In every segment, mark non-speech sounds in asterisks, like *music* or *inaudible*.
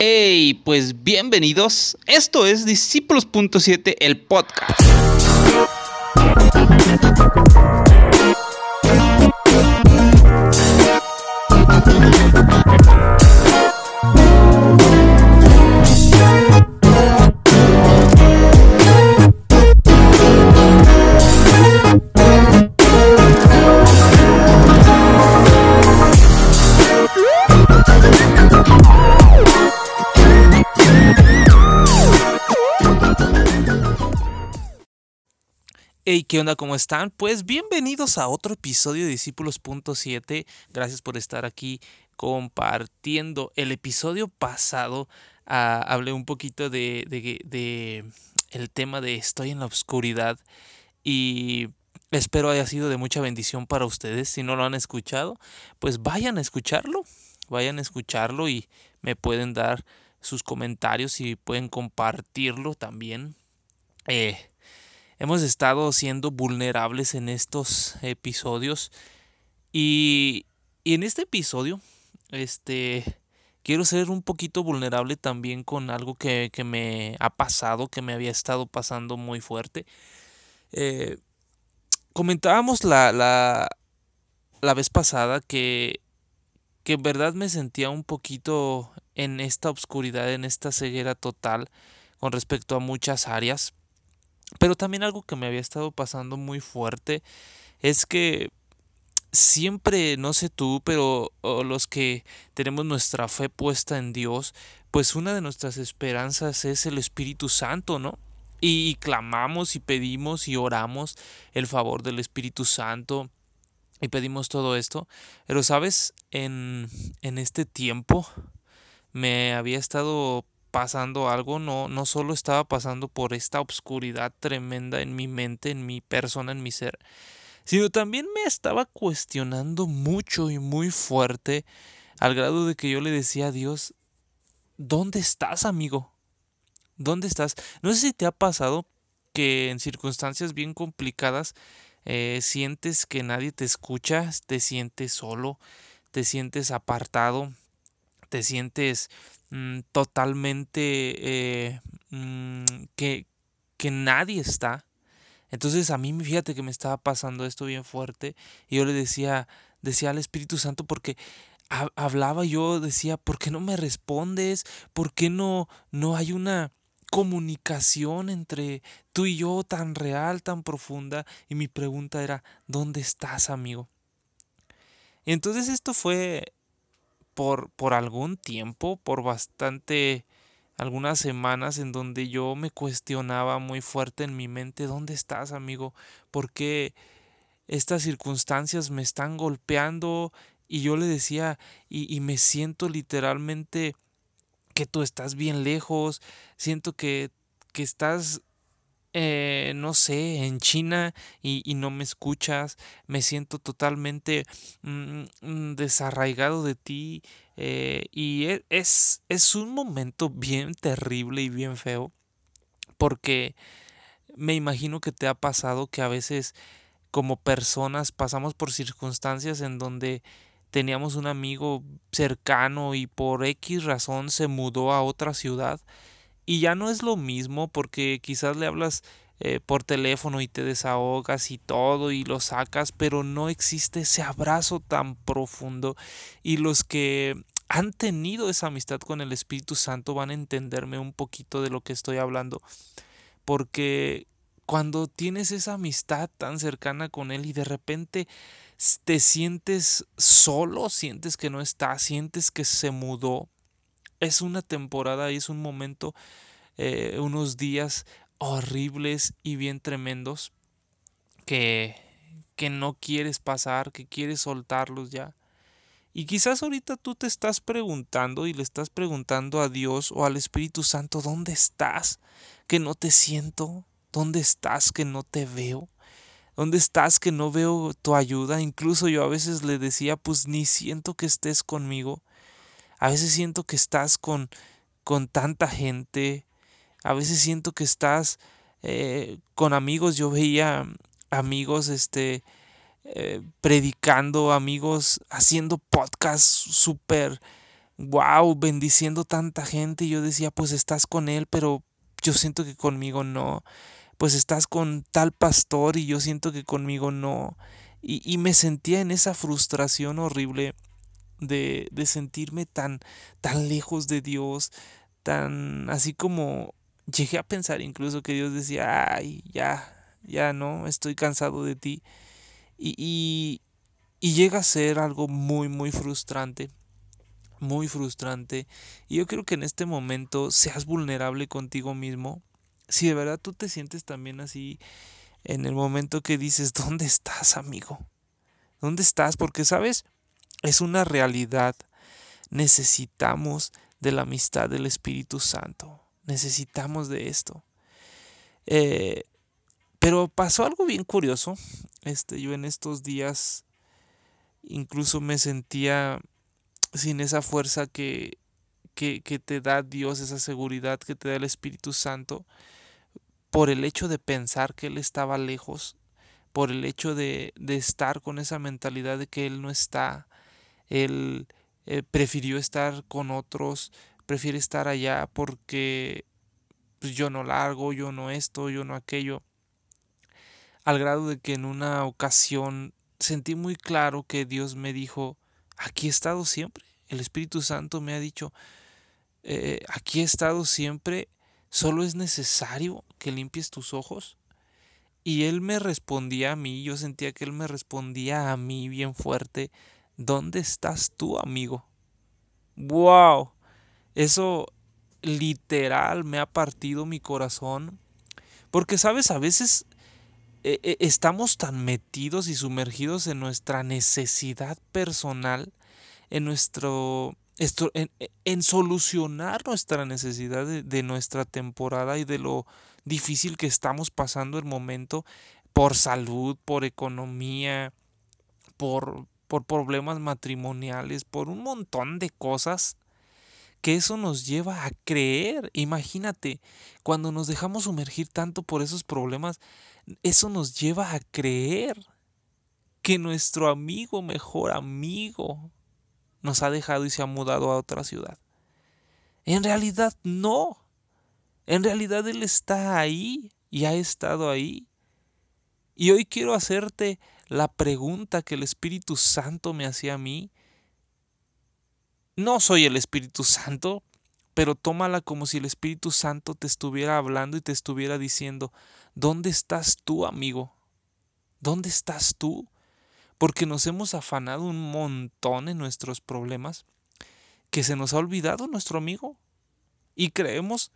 Hey, pues bienvenidos. Esto es Discípulos.7, el podcast. Hey, ¿qué onda? ¿Cómo están? Pues bienvenidos a otro episodio de Discípulos.7. Gracias por estar aquí compartiendo. El episodio pasado ah, hablé un poquito de, de, el tema de estoy en la oscuridad y espero haya sido de mucha bendición para ustedes. Si no lo han escuchado, pues vayan a escucharlo. Vayan a escucharlo y me pueden dar sus comentarios y pueden compartirlo también. Eh, hemos estado siendo vulnerables en estos episodios. Y, y, en este episodio, este, quiero ser un poquito vulnerable también con algo que, que me ha pasado, que me había estado pasando muy fuerte. Eh, comentábamos la, la, la vez pasada que, que en verdad me sentía un poquito en esta oscuridad, en esta ceguera total con respecto a muchas áreas. Pero también algo que me había estado pasando muy fuerte es que siempre, no sé tú, pero los que tenemos nuestra fe puesta en Dios, pues una de nuestras esperanzas es el Espíritu Santo, ¿no? Y, clamamos y pedimos y oramos el favor del Espíritu Santo y pedimos todo esto. Pero, ¿sabes? En, en este tiempo me había estado pasando algo, no, no solo estaba pasando por esta obscuridad tremenda en mi mente, en mi persona, en mi ser, sino también me estaba cuestionando mucho y muy fuerte al grado de que yo le decía a Dios, ¿dónde estás, amigo? ¿Dónde estás? No sé si te ha pasado que en circunstancias bien complicadas eh, sientes que nadie te escucha, te sientes solo, te sientes apartado, te sientes Mm, totalmente eh, mm, que, que nadie está. Entonces a mí fíjate que me estaba pasando esto bien fuerte y yo le decía, decía al Espíritu Santo porque hablaba yo, decía, ¿por qué no me respondes? ¿Por qué no, no hay una comunicación entre tú y yo tan real, tan profunda? Y mi pregunta era, ¿dónde estás, amigo? Entonces esto fue por, por algún tiempo, por bastante, algunas semanas en donde yo me cuestionaba muy fuerte en mi mente, ¿dónde estás, amigo? ¿Por qué estas circunstancias me están golpeando? Y yo le decía, y, y me siento literalmente que tú estás bien lejos, siento que, que estás eh, no sé, en China y, no me escuchas, me siento totalmente mm, mm, desarraigado de ti eh, y e, es, es un momento bien terrible y bien feo porque me imagino que te ha pasado que a veces como personas pasamos por circunstancias en donde teníamos un amigo cercano y por X razón se mudó a otra ciudad y ya no es lo mismo porque quizás le hablas eh, por teléfono y te desahogas y todo y lo sacas, pero no existe ese abrazo tan profundo y los que han tenido esa amistad con el Espíritu Santo van a entenderme un poquito de lo que estoy hablando porque cuando tienes esa amistad tan cercana con Él y de repente te sientes solo, sientes que no está, sientes que se mudó, es una temporada y es un momento, eh, unos días horribles y bien tremendos que, que no quieres pasar, que quieres soltarlos ya. Y quizás ahorita tú te estás preguntando y le estás preguntando a Dios o al Espíritu Santo, ¿dónde estás? Que no te siento. ¿Dónde estás que no te veo? ¿Dónde estás que no veo tu ayuda? Incluso yo a veces le decía, pues ni siento que estés conmigo. A veces siento que estás con, con tanta gente. A veces siento que estás eh, con amigos. Yo veía amigos este, eh, predicando, amigos haciendo podcasts súper wow, bendiciendo tanta gente. Y yo decía, pues estás con él, pero yo siento que conmigo no. Pues estás con tal pastor y yo siento que conmigo no. Y, y me sentía en esa frustración horrible de, de sentirme tan, tan lejos de Dios, tan así como llegué a pensar incluso que Dios decía, ay, ya, ya no, estoy cansado de ti. Y, y, y llega a ser algo muy, muy frustrante muy frustrante. Y yo creo que en este momento seas vulnerable contigo mismo. Si de verdad tú te sientes también así en el momento que dices, ¿dónde estás, amigo? ¿Dónde estás? Porque, ¿sabes? Es una realidad. Necesitamos de la amistad del Espíritu Santo. Necesitamos de esto. Eh, pero pasó algo bien curioso. Este, yo en estos días incluso me sentía sin esa fuerza que, que, que, te da Dios, esa seguridad que te da el Espíritu Santo, por el hecho de pensar que Él estaba lejos, por el hecho de, de estar con esa mentalidad de que Él no está, Él eh, prefirió estar con otros, prefiere estar allá porque pues, yo no largo, yo no esto, yo no aquello, al grado de que en una ocasión sentí muy claro que Dios me dijo, aquí he estado siempre, el Espíritu Santo me ha dicho, eh, aquí he estado siempre, solo es necesario que limpies tus ojos. Y él me respondía a mí, yo sentía que él me respondía a mí bien fuerte, ¿dónde estás tú, amigo? ¡Wow! Eso literal me ha partido mi corazón. Porque, sabes, a veces eh, eh, estamos tan metidos y sumergidos en nuestra necesidad personal, en nuestro en, solucionar nuestra necesidad de, nuestra temporada y de lo difícil que estamos pasando el momento por salud, por economía, por, por problemas matrimoniales, por un montón de cosas que eso nos lleva a creer. Imagínate, cuando nos dejamos sumergir tanto por esos problemas, eso nos lleva a creer que nuestro amigo, mejor amigo, nos ha dejado y se ha mudado a otra ciudad. En realidad no. En realidad Él está ahí y ha estado ahí. Y hoy quiero hacerte la pregunta que el Espíritu Santo me hacía a mí. No soy el Espíritu Santo, pero tómala como si el Espíritu Santo te estuviera hablando y te estuviera diciendo, ¿dónde estás tú, amigo? ¿Dónde estás tú? porque nos hemos afanado un montón en nuestros problemas que se nos ha olvidado nuestro amigo y creemos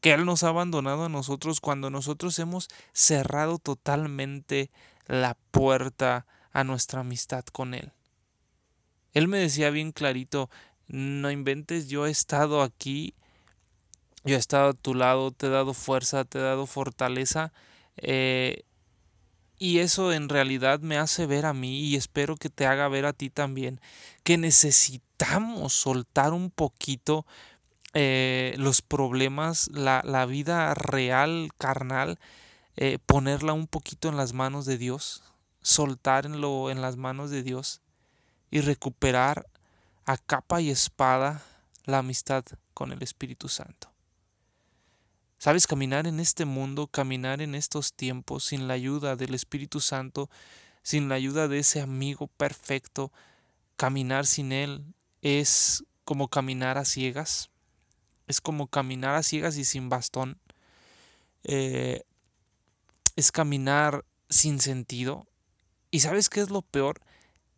que Él nos ha abandonado a nosotros cuando nosotros hemos cerrado totalmente la puerta a nuestra amistad con Él. Él me decía bien clarito, no inventes, yo he estado aquí, yo he estado a tu lado, te he dado fuerza, te he dado fortaleza, eh, y eso en realidad me hace ver a mí y espero que te haga ver a ti también que necesitamos soltar un poquito eh, los problemas, la, la, vida real, carnal, eh, ponerla un poquito en las manos de Dios, soltarlo en las manos de Dios y recuperar a capa y espada la amistad con el Espíritu Santo. Sabes, caminar en este mundo, caminar en estos tiempos sin la ayuda del Espíritu Santo, sin la ayuda de ese amigo perfecto, caminar sin Él es como caminar a ciegas, es como caminar a ciegas y sin bastón, eh, es caminar sin sentido. ¿Y sabes qué es lo peor?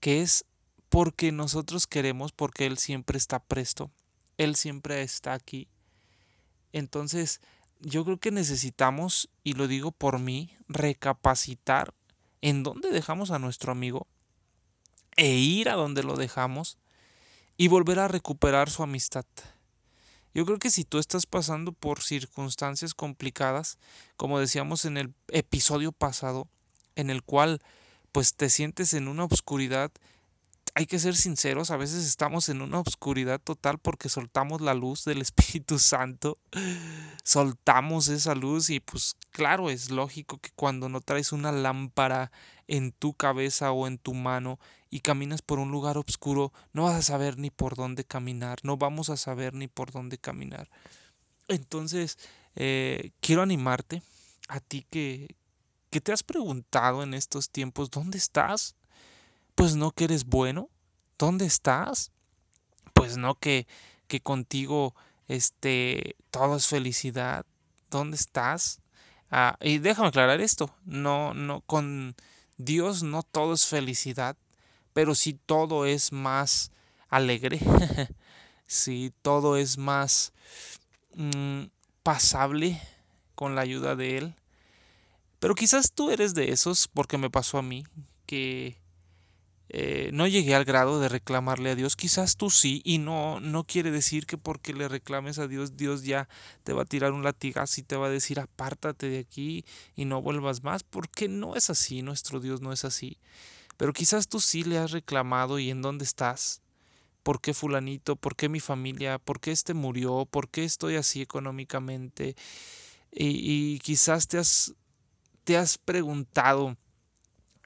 Que es porque nosotros queremos, porque Él siempre está presto, Él siempre está aquí. Entonces, yo creo que necesitamos, y lo digo por mí, recapacitar en dónde dejamos a nuestro amigo e ir a donde lo dejamos y volver a recuperar su amistad. Yo creo que si tú estás pasando por circunstancias complicadas, como decíamos en el episodio pasado, en el cual pues te sientes en una oscuridad hay que ser sinceros, a veces estamos en una oscuridad total porque soltamos la luz del *laughs* Espíritu Santo, soltamos esa luz y pues claro, es lógico que cuando no traes una lámpara en tu cabeza o en tu mano y caminas por un lugar oscuro, no vas a saber ni por dónde caminar, no vamos a saber ni por dónde caminar. Entonces, eh, quiero animarte a ti que, que te has preguntado en estos tiempos, ¿dónde estás? Pues no que eres bueno, ¿dónde estás? Pues no que, que contigo este, todo es felicidad, ¿dónde estás? Ah, y déjame aclarar esto, no, no, con Dios no todo es felicidad, pero sí todo es más alegre, *laughs* sí todo es más mm, pasable con la ayuda de Él. Pero quizás tú eres de esos, porque me pasó a mí, que eh, no llegué al grado de reclamarle a Dios. Quizás tú sí, y no, no quiere decir que porque le reclames a Dios, Dios ya te va a tirar un latigazo y te va a decir apártate de aquí y no vuelvas más, porque no es así, nuestro Dios no es así. Pero quizás tú sí le has reclamado y en dónde estás. ¿Por qué fulanito? ¿Por qué mi familia? ¿Por qué este murió? ¿Por qué estoy así económicamente? Y, y quizás te has, te has preguntado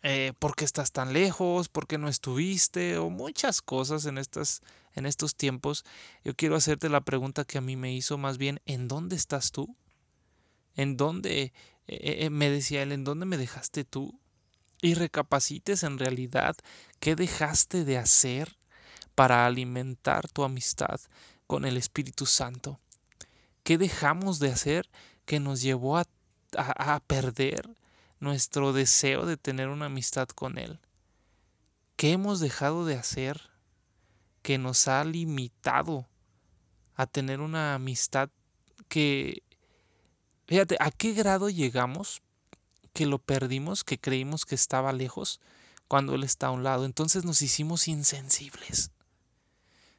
eh, por qué estás tan lejos, por qué no estuviste, o muchas cosas en, estas, en estos tiempos. Yo quiero hacerte la pregunta que a mí me hizo más bien, ¿en dónde estás tú? ¿En dónde, eh, eh, me decía él, ¿en dónde me dejaste tú? Y recapacites en realidad qué dejaste de hacer para alimentar tu amistad con el Espíritu Santo. ¿Qué dejamos de hacer que nos llevó a, a, perder nuestro deseo de tener una amistad con Él? ¿Qué hemos dejado de hacer que nos ha limitado a tener una amistad que... Fíjate, ¿a qué grado llegamos que lo perdimos, que creímos que estaba lejos, cuando Él está a un lado. Entonces nos hicimos insensibles.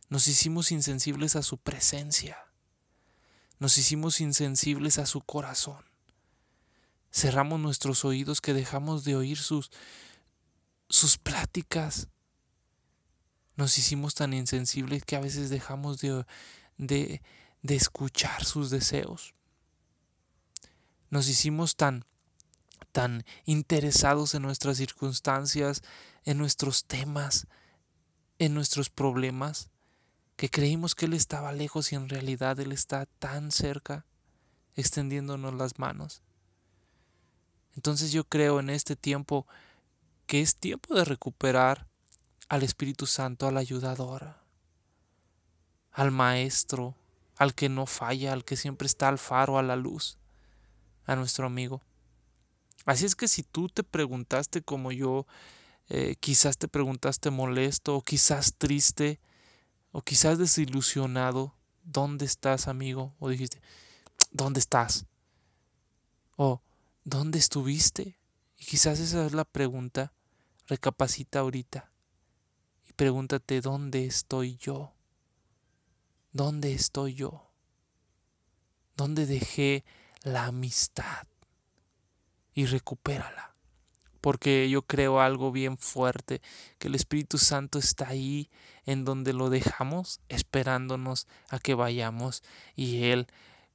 Nos hicimos insensibles a su presencia. Nos hicimos insensibles a su corazón. Cerramos nuestros oídos que dejamos de oír sus, sus pláticas. Nos hicimos tan insensibles que a veces dejamos de, de, de escuchar sus deseos. Nos hicimos tan tan interesados en nuestras circunstancias, en nuestros temas, en nuestros problemas, que creímos que Él estaba lejos y en realidad Él está tan cerca, extendiéndonos las manos. Entonces yo creo en este tiempo que es tiempo de recuperar al Espíritu Santo, al ayudador, al Maestro, al que no falla, al que siempre está al faro, a la luz, a nuestro amigo. Así es que si tú te preguntaste como yo, eh, quizás te preguntaste molesto o quizás triste o quizás desilusionado, ¿dónde estás amigo? O dijiste, ¿dónde estás? O ¿dónde estuviste? Y quizás esa es la pregunta. Recapacita ahorita y pregúntate, ¿dónde estoy yo? ¿Dónde estoy yo? ¿Dónde dejé la amistad? Y recupérala. Porque yo creo algo bien fuerte, que el Espíritu Santo está ahí en donde lo dejamos, esperándonos a que vayamos y Él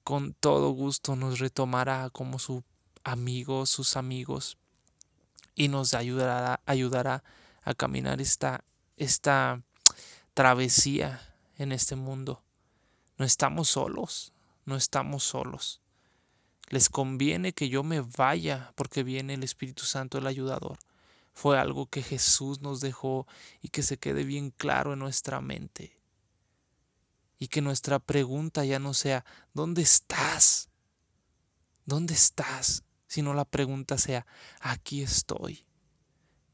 con todo gusto nos retomará como su amigo, sus amigos y nos ayudará, ayudará a caminar esta, esta travesía en este mundo. No estamos solos, no estamos solos. Les conviene que yo me vaya porque viene el Espíritu Santo el ayudador. Fue algo que Jesús nos dejó y que se quede bien claro en nuestra mente. Y que nuestra pregunta ya no sea ¿dónde estás? ¿Dónde estás? Sino la pregunta sea aquí estoy.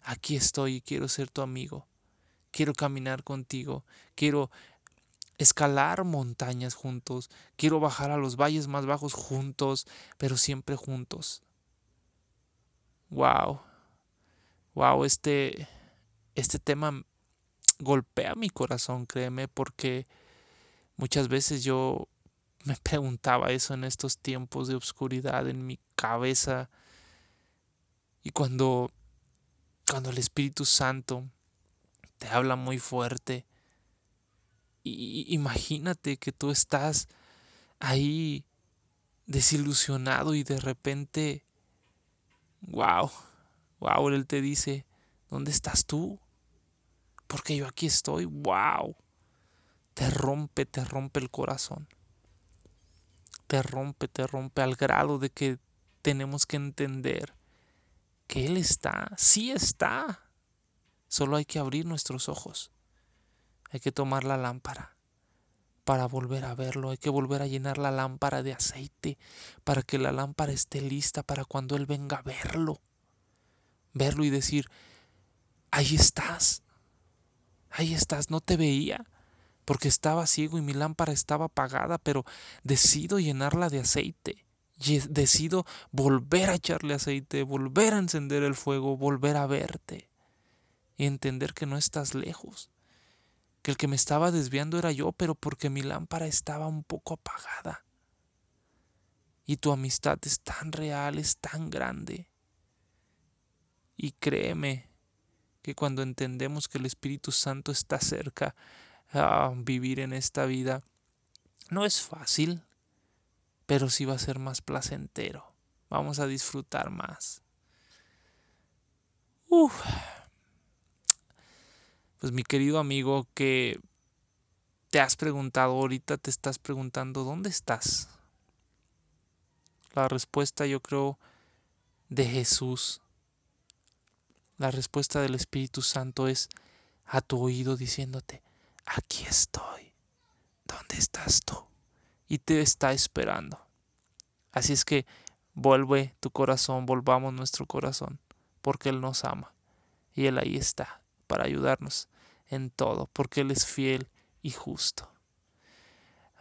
Aquí estoy y quiero ser tu amigo. Quiero caminar contigo. Quiero escalar montañas juntos, quiero bajar a los valles más bajos juntos, pero siempre juntos. Wow. Wow, este este tema golpea mi corazón, créeme, porque muchas veces yo me preguntaba eso en estos tiempos de oscuridad en mi cabeza. Y cuando cuando el Espíritu Santo te habla muy fuerte, y imagínate que tú estás ahí desilusionado y de repente, wow, wow, Él te dice, ¿dónde estás tú? porque yo aquí estoy, wow. Te rompe, te rompe el corazón. Te rompe, te rompe al grado de que tenemos que entender que Él está, sí está. Solo hay que abrir nuestros ojos. Hay que tomar la lámpara para volver a verlo. Hay que volver a llenar la lámpara de aceite para que la lámpara esté lista para cuando Él venga a verlo. Verlo y decir, ahí estás, ahí estás, no te veía porque estaba ciego y mi lámpara estaba apagada, pero decido llenarla de aceite. Decido volver a echarle aceite, volver a encender el fuego, volver a verte y entender que no estás lejos, que el que me estaba desviando era yo, pero porque mi lámpara estaba un poco apagada. Y tu amistad es tan real, es tan grande. Y créeme que cuando entendemos que el Espíritu Santo está cerca a vivir en esta vida, no es fácil, pero sí va a ser más placentero. Vamos a disfrutar más. Uf. Pues mi querido amigo que te has preguntado, ahorita te estás preguntando, ¿dónde estás? La respuesta yo creo de Jesús, la respuesta del Espíritu Santo es a tu oído diciéndote, aquí estoy, ¿dónde estás tú? Y te está esperando. Así es que vuelve tu corazón, volvamos nuestro corazón, porque Él nos ama. Y Él ahí está para ayudarnos en todo, porque Él es fiel y justo.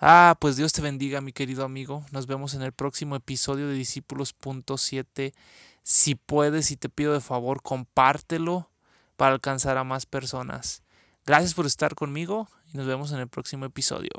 Ah, pues Dios te bendiga, mi querido amigo. Nos vemos en el próximo episodio de Discípulos.7. Si puedes y te pido de favor, compártelo para alcanzar a más personas. Gracias por estar conmigo y nos vemos en el próximo episodio.